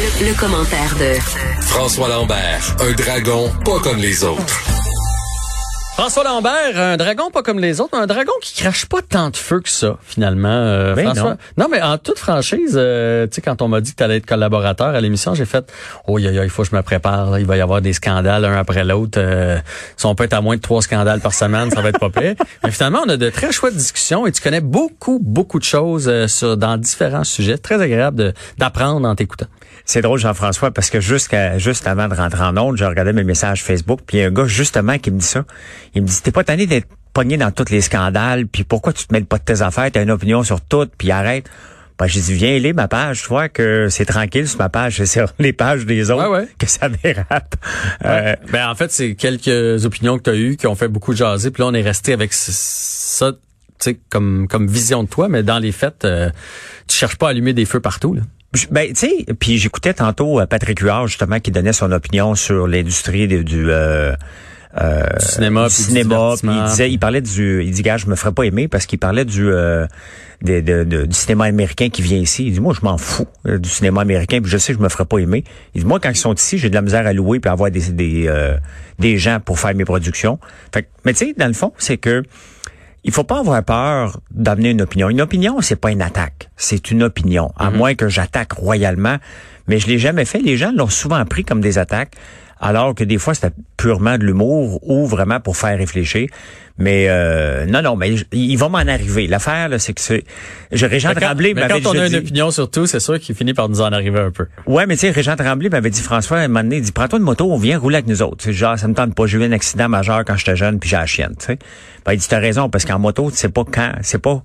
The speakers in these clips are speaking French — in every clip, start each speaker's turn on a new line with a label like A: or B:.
A: Le, le commentaire de
B: François Lambert, un dragon pas comme les autres.
C: François Lambert, un dragon pas comme les autres, un dragon qui crache pas tant de feu que ça, finalement. euh,
D: Ben
C: François.
D: non.
C: non, mais en toute franchise, euh, tu sais, quand on m'a dit que tu allais être collaborateur à l'émission, j'ai fait, oh, il il faut que je me prépare. là. il va y avoir des scandales un après l'autre. Euh, si on peut être à moins de trois scandales par semaine, ça va être pas pire. Mais finalement, on a de très chouettes discussions et tu connais beaucoup, beaucoup de choses euh, sur dans différents sujets. Très agréable d'apprendre en t'écoutant.
D: C'est drôle, Jean-François, parce que jusqu'à juste avant de rentrer en onde, je regardais mes messages Facebook, puis il y a un gars justement qui me dit ça. Il me dit T'es pas tanné d'être pogné dans tous les scandales, puis pourquoi tu te mêles pas de tes affaires, t'as une opinion sur tout, puis arrête. Ben, j'ai dit, viens lire ma page, tu vois que c'est tranquille sur ma page, c'est sur les pages des autres
C: Ouais, ouais.
D: que ça dérape. Euh,
C: Ben en fait, c'est quelques opinions que tu as eues qui ont fait beaucoup jaser. Puis là, on est resté avec ça, tu sais, comme comme vision de toi, mais dans les faits, euh, tu cherches pas à allumer des feux partout. Là.
D: Ben, tu sais, puis j'écoutais tantôt euh, Patrick Huard, justement, qui donnait son opinion sur l'industrie du... Euh, euh,
C: Du cinéma,
D: du
C: puis
D: cinéma, il disait, il parlait du, il dit, gars, je me ferais pas aimer parce qu'il parlait du, euh, de- de- de- du cinéma américain qui vient ici. Il dit, moi, je m'en fous euh, du cinéma américain, puis je sais que je me ferais pas aimer. Il dit, moi, quand ils sont ici, j'ai de la misère à louer puis à avoir des, des, euh, des gens pour faire mes productions. Fait que, mais tu sais, dans le fond, c'est que il faut pas avoir peur d'amener une opinion. Une opinion, c'est pas une attaque, c'est une opinion. À moins que j'attaque royalement, mais je l'ai jamais fait. Les gens l'ont souvent pris comme des attaques, alors que des fois c'était purement de l'humour ou vraiment pour faire réfléchir. Mais euh, non, non, mais il va m'en arriver. L'affaire, là, c'est que c'est. Régent
C: Mais quand,
D: Tremblay
C: mais quand on a une opinion sur tout, c'est sûr qu'il finit par nous en arriver un peu.
D: Ouais, mais tu sais, Régent Tremblay m'avait dit, François, à un moment donné, il dit, prends-toi une moto, on vient rouler avec nous autres. Tu sais, genre, ça me tente pas. J'ai eu un accident majeur quand j'étais jeune, puis j'ai la chienne, tu sais. Ben, il dit, t'as raison, parce qu'en moto, tu sais pas quand, c'est pas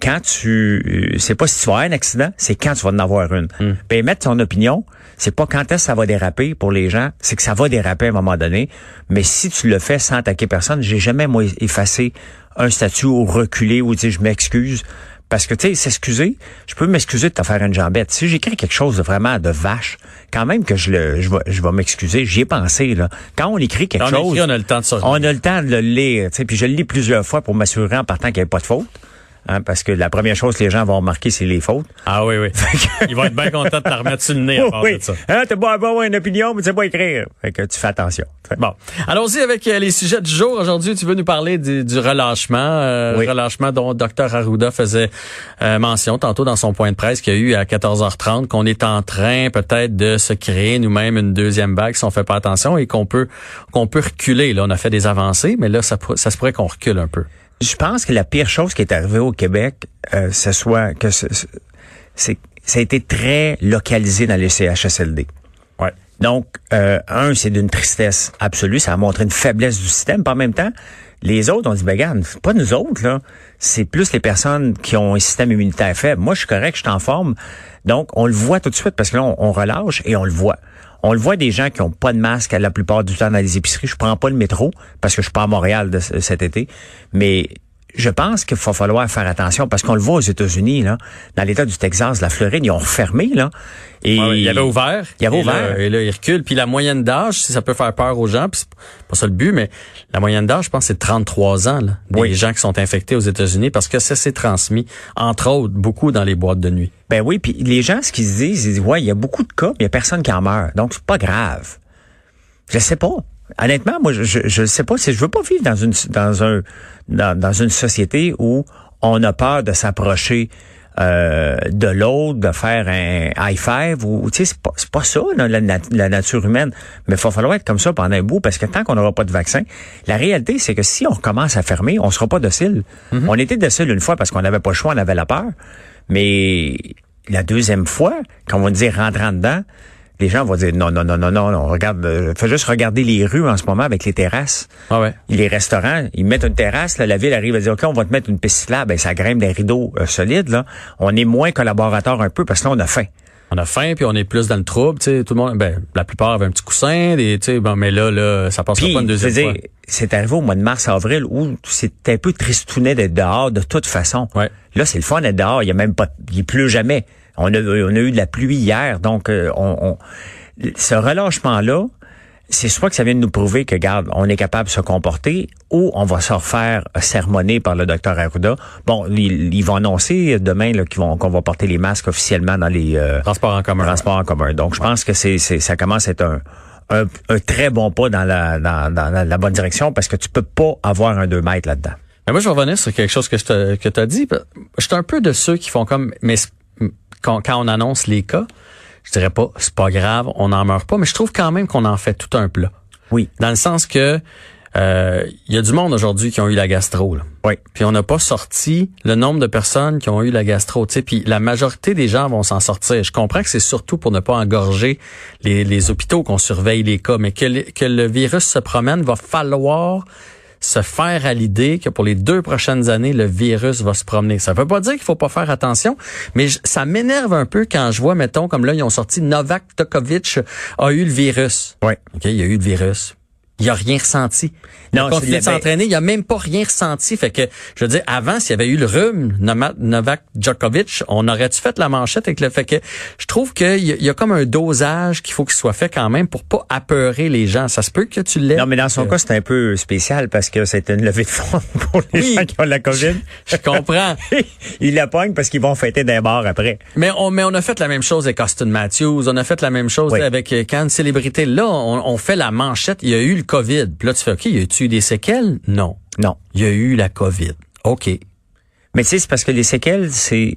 D: quand tu, euh, c'est pas si tu vas avoir un accident, c'est quand tu vas en avoir une. Ben, mettre ton opinion, c'est pas quand est-ce que ça va déraper pour les gens, c'est que ça va déraper à un moment donné. Mais si tu le fais sans attaquer personne, j'ai jamais, moi, effacé un statut ou reculé ou dire, je m'excuse. Parce que, tu sais, s'excuser, je peux m'excuser de te faire une jambette. Si j'écris quelque chose de vraiment de vache, quand même que je le, je vais, je vais m'excuser. J'y ai pensé, là. Quand on écrit quelque
C: on
D: chose.
C: écrit, on a le temps de
D: On a le temps de le lire, tu sais, puis je le lis plusieurs fois pour m'assurer en partant qu'il n'y avait pas de faute. Hein, parce que la première chose que les gens vont remarquer, c'est les fautes.
C: Ah oui, oui. Ils vont être bien contents de te remettre sur le nez à part
D: oui.
C: de ça.
D: Hein, t'as beau avoir une opinion, mais tu sais pas écrire. Fait que tu fais attention.
C: Bon, allons-y avec euh, les sujets du jour. Aujourd'hui, tu veux nous parler du, du relâchement, euh,
D: Oui.
C: relâchement dont Dr Arruda faisait euh, mention tantôt dans son point de presse qu'il y a eu à 14h30, qu'on est en train peut-être de se créer nous-mêmes une deuxième vague si on fait pas attention et qu'on peut qu'on peut reculer. Là, on a fait des avancées, mais là, ça, ça se pourrait qu'on recule un peu.
D: Je pense que la pire chose qui est arrivée au Québec, euh, ce soit que ce- ce- c'est ça a été très localisé dans les CHSLD.
C: Ouais.
D: Donc, euh, un, c'est d'une tristesse absolue. Ça a montré une faiblesse du système. Puis en même temps, les autres, on dit, ben c'est pas nous autres, là. C'est plus les personnes qui ont un système immunitaire faible. Moi, je suis correct, je suis en forme. Donc, on le voit tout de suite parce que là, on, relâche et on le voit. On le voit des gens qui ont pas de masque la plupart du temps dans les épiceries. Je prends pas le métro parce que je suis pas à Montréal cet été. Mais je pense qu'il va falloir faire attention parce qu'on le voit aux États-Unis, là, dans l'État du Texas, la Floride, ils ont refermé, là. Et
C: Ouais, il avait ouvert.
D: Il avait
C: et
D: ouvert.
C: Là, et là, il recule. Puis la moyenne d'âge, si ça peut faire peur aux gens, puis c'est pas ça le but, mais la moyenne d'âge, je pense, c'est 33 ans, là, des
D: Oui.
C: gens qui sont infectés aux États-Unis parce que ça s'est transmis, entre autres, beaucoup dans les boîtes de nuit.
D: Ben oui, puis les gens, ce qu'ils se disent, ils disent, ouais, il y a beaucoup de cas, mais il y a personne qui en meurt. Donc, c'est pas grave. Je sais pas. Honnêtement, moi, je, je sais pas. si Je veux pas vivre dans une, dans un, dans, dans une société où on a peur de s'approcher euh, de l'autre, de faire un high five ou tu sais c'est pas pas ça là, la, nat- la nature humaine, mais il va falloir être comme ça pendant un bout parce que tant qu'on n'aura pas de vaccin, la réalité c'est que si on recommence à fermer, on sera pas docile. On était docile une fois parce qu'on n'avait pas le choix, on avait la peur, mais la deuxième fois, quand on va dire rentrant dedans, les gens vont dire non non non non non, non regarde, euh, fais juste regarder les rues en ce moment avec les terrasses.
C: Ah ouais.
D: Les restaurants, ils mettent une terrasse, là, la ville arrive à dire, OK, on va te mettre une piste cyclable, ben, ça grimpe des rideaux euh, solides, là. On est moins collaborateurs un peu parce que là, on a faim.
C: On a faim, puis on est plus dans le trouble, tu sais, tout le monde, ben, la plupart avaient un petit coussin, des, tu sais, bon, mais là, là, ça
D: Puis,
C: pas une deuxième fois.
D: c'est arrivé au mois de mars-avril où c'était un peu tristounet d'être dehors de toute façon.
C: Ouais.
D: Là, c'est le fun d'être dehors. Il y a même pas, il pleut jamais. On a, on a eu de la pluie hier, donc euh, on, on- ce relâchement-là, c'est soit que ça vient de nous prouver que, garde, on est capable de se comporter ou on va se refaire sermonner par le docteur Arruda. Bon, ils, vont annoncer demain qu'ils vont qu'on va porter les masques officiellement dans les
C: euh, transports en commun.
D: Transports en commun. Donc, je pense que c'est, c'est ça commence à être un, un, très bon pas dans la, dans, dans la bonne direction parce que tu peux pas avoir un 2 mètres là-dedans.
C: Mais moi, je vais revenir sur quelque chose que tu as dit. Je suis un peu de ceux qui font comme, mais quand, quand on annonce les cas, je dirais pas, c'est pas grave, on n'en meurt pas, mais je trouve quand même qu'on en fait tout un plat.
D: Oui.
C: Dans le sens que euh, il y a du monde aujourd'hui qui ont eu la gastro. Là.
D: Oui.
C: Puis on n'a pas sorti le nombre de personnes qui ont eu la gastro. sais, Puis la majorité des gens vont s'en sortir. Je comprends que c'est surtout pour ne pas engorger les, les hôpitaux qu'on surveille les cas, mais que, que le virus se promène, va falloir se faire à l'idée que pour les deux prochaines années, le virus va se promener. Ça veut pas dire qu'il faut pas faire attention, mais ça m'énerve un peu quand je vois, mettons, comme là, ils ont sorti Novak Djokovic a eu le virus.
D: Oui.
C: OK, il a eu le virus il a rien ressenti. Non, il a s'entraîner, il a même pas rien ressenti. Fait que, je veux dire, avant, s'il y avait eu le rhume, Novak Djokovic, on aurait-tu fait la manchette avec le fait que je trouve qu'il y, y, a comme un dosage qu'il faut qu'il soit fait quand même pour pas apeurer les gens. Ça se peut que tu l'aies.
D: Non, mais dans son cas, c'est un peu spécial parce que c'est une levée de fonds pour les gens qui ont la COVID.
C: Je, comprends.
D: il la pogne parce qu'ils vont fêter des bars après.
C: Mais on, mais on a fait la même chose avec Austin Matthews. On a fait la même chose avec euh, quand célébrité. Là, on, on fait la manchette. Il y a eu le COVID. Puis là, tu fais, OK, y a-tu eu des séquelles? Non.
D: Non.
C: Il y a eu la COVID. OK.
D: Mais tu sais, c'est parce que les séquelles, c'est,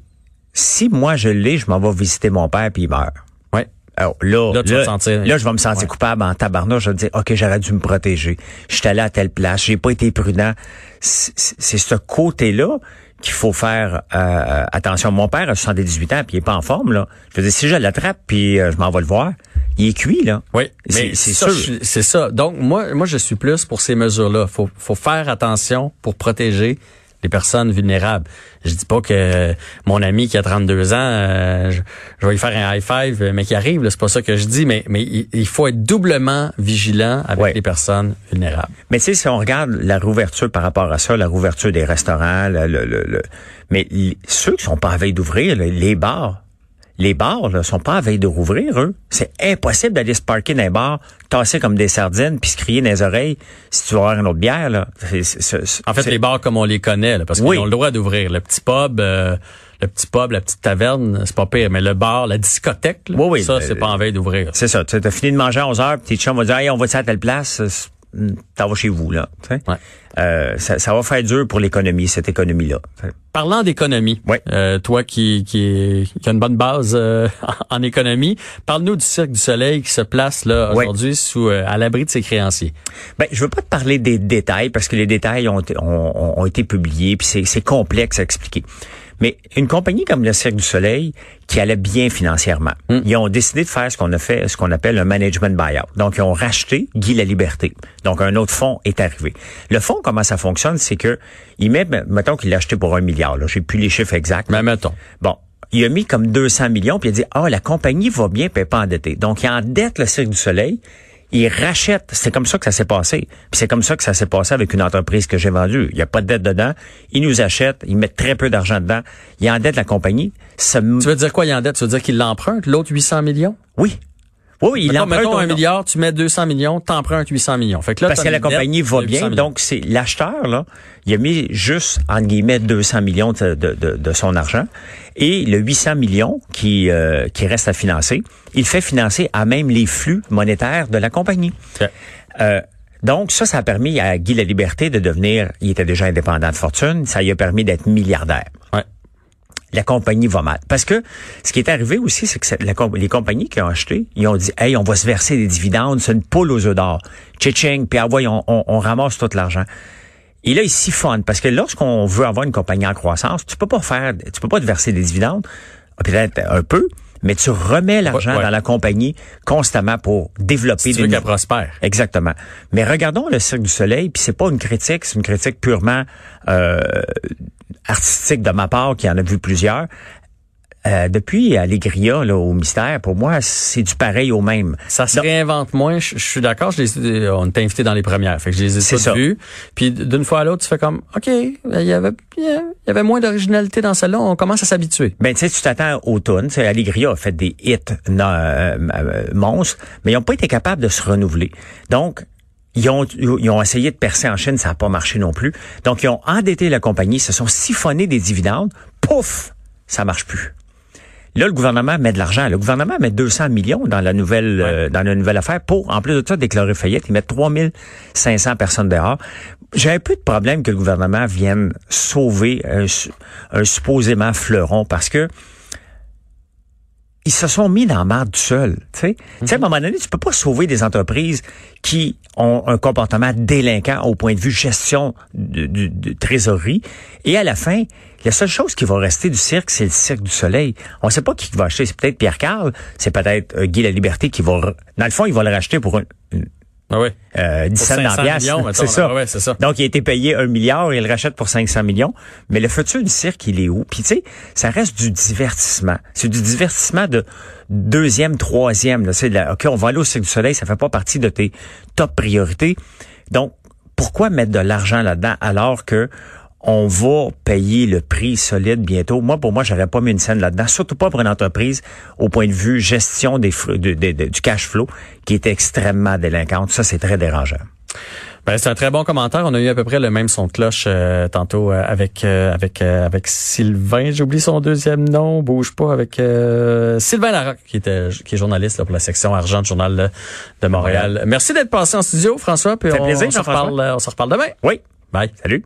D: si moi je l'ai, je m'en vais visiter mon père puis il meurt.
C: Ouais.
D: Alors, là, là, là, je vais me sentir coupable en tabarnouche. Je vais me dire, OK, j'aurais dû me protéger. J'étais allé à telle place. J'ai pas été prudent. C'est ce côté-là qu'il faut faire euh, attention. Mon père a 78 ans puis il est pas en forme. là. Je veux dire, si je l'attrape puis euh, je m'en vais le voir, il est cuit, là.
C: Oui, mais c'est sûr. C'est ça. Donc, moi, moi, je suis plus pour ces mesures-là. Faut, faut faire attention pour protéger les personnes vulnérables. Je dis pas que mon ami qui a 32 ans, euh, je, vais lui faire un high five, mais qui arrive. C'est pas ça que je dis, mais mais il, faut être doublement vigilant avec les personnes vulnérables.
D: Mais tu sais, si on regarde la rouverture par rapport à ça, la rouverture des restaurants, le, le, le, mais ceux qui sont pas à veille d'ouvrir, les bars, les bars ne sont pas à veille de rouvrir, eux. C'est impossible d'aller se parker dans les bars, tasser comme des sardines, puis se crier dans les oreilles si tu veux avoir une autre bière. Là.
C: en fait, les bars comme on les connaît, là, parce qu'ils ont le droit d'ouvrir. Le petit pub, euh, le petit pub, la petite taverne, c'est pas pire. Mais le bar, la discothèque, là, oui, ça, c'est pas en veille d'ouvrir.
D: C'est ça. Tu as fini de manger à 11 heures, puis tes chums vont dire, hey, on va à telle place t'en vas chez vous, là. Euh, ça, ça, va faire dur pour l'économie, cette économie-là.
C: Parlant d'économie, euh, toi qui, qui, qui a une bonne base euh, en économie, parle-nous du Cirque du Soleil qui se place là aujourd'hui sous à l'abri de ses créanciers.
D: Ben, je veux pas te parler des détails parce que les détails ont, ont, ont été publiés puis c'est complexe à expliquer. Mais une compagnie comme le Cirque du Soleil, qui allait bien financièrement, hmm. ils ont décidé de faire ce qu'on a fait, ce qu'on appelle un management buyout. Donc, ils ont racheté Guy la Liberté. Donc, un autre fonds est arrivé. Le fonds, comment ça fonctionne, c'est que il met, mettons qu'il l'a acheté pour un milliard. Là, j'ai plus les chiffres exacts.
C: Mais mettons.
D: Bon, il a mis comme 200 millions, puis il a dit, ah, la compagnie va bien, puis elle pas endettée. Donc, il endette le Cirque du Soleil, il rachète. C'est comme ça que ça s'est passé. Puis c'est comme ça que ça s'est passé avec une entreprise que j'ai vendue. Il n'y a pas de dette dedans. Il nous achète. Il met très peu d'argent dedans. Il endette la compagnie.
C: Tu veux dire quoi, il endette? Tu veux dire qu'il l'emprunte, l'autre 800 millions?
D: Oui. Oui, il
C: emprunte. Mettons un milliard, tu mets 200 millions, t'empruntes 800 millions.
D: Fait que là, Parce que la compagnie va bien. Donc, c'est l'acheteur, là, il a mis juste, entre guillemets, 200 millions de, de, de, son argent. Et le 800 millions qui, euh, qui reste à financer, il fait financer à même les flux monétaires de la compagnie. Euh, donc, ça, ça a permis à Guy La Liberté de devenir, il était déjà indépendant de fortune, ça lui a permis d'être milliardaire.
C: Ouais
D: la compagnie va mal. Parce que ce qui est arrivé aussi, c'est que les compagnies qui ont acheté, ils ont dit, hey, on va se verser des dividendes, c'est une poule aux œufs d'or. Tching, puis ah, on, on, ramasse tout l'argent. Et là, ils siphonnent. Parce que lorsqu'on veut avoir une compagnie en croissance, tu peux pas faire, tu peux pas te verser des dividendes, peut-être un peu, mais tu remets l'argent dans la compagnie constamment pour développer
C: si tu veux qu'elle prospère.
D: Exactement. Mais regardons le Cirque du Soleil, puis c'est pas une critique, c'est une critique purement euh, artistique de ma part, qui en a vu plusieurs. euh, depuis Allegria là, au mystère, pour moi, c'est du pareil au même.
C: Ça se réinvente moins. Je, suis d'accord. Je les, on t'a invité dans les premières. Fait que je les ai toutes vues. Puis d'une fois à l'autre, tu fais comme, OK, il y avait, il y avait moins d'originalité dans celle-là. On commence à s'habituer.
D: Ben, tu sais, tu t'attends au tonnes. Allegria a fait des hits euh, euh, monstres, mais ils n'ont pas été capables de se renouveler. Donc, ils ont, ils ont essayé de percer en Chine, ça n'a pas marché non plus. Donc, ils ont endetté la compagnie, se sont siphonnés des dividendes. Pouf! Ça marche plus. Là, le gouvernement met de l'argent. Le gouvernement met 200 millions dans la nouvelle euh, dans la nouvelle affaire pour, en plus de ça, déclarer faillite. Ils mettent 3500 personnes dehors. J'ai un peu de problème que le gouvernement vienne sauver un, un supposément fleuron parce que ils se sont mis dans la merde tout seuls. Tu sais, à un mhm. moment donné, tu peux pas sauver des entreprises qui ont un comportement délinquant au point de vue gestion de, trésorerie. Et à la fin, la seule chose qui va rester du cirque, c'est le cirque du soleil. On ne sait pas qui va acheter. C'est peut-être Pierre Carl, c'est peut-être euh, Guy La Liberté qui va... Dans le fond, il va le racheter pour une,
C: ah oui.
D: Euh, 17 millions, c'est ça.
C: Ah ça.
D: Donc, il a été payé un milliard et il le rachète pour 500 millions. Mais le futur du cirque, il est où? Puis, tu sais, ça reste du divertissement. C'est du divertissement de deuxième, troisième. C'est OK, on va aller au Cirque du Soleil, ça fait pas partie de tes top priorités. Donc, pourquoi mettre de l'argent là-dedans alors que on va payer le prix solide bientôt. Moi, pour moi, j'aurais pas mis une scène là-dedans, surtout pas pour une entreprise au point de vue gestion des du cash flow qui est extrêmement délinquante. Ça, c'est très dérangeant.
C: Ben, c'est un très bon commentaire. On a eu à peu près le même son de cloche euh, tantôt euh, avec euh, avec avec Sylvain. J'oublie son deuxième nom. Bouge pas avec Sylvain Larocque, qui était qui est journaliste là, pour la section argent du journal de Montréal. Merci d'être passé en studio, François. Puis on, plaisir, on se reparle, on se reparle demain.
D: Oui.
C: Bye.
D: Salut.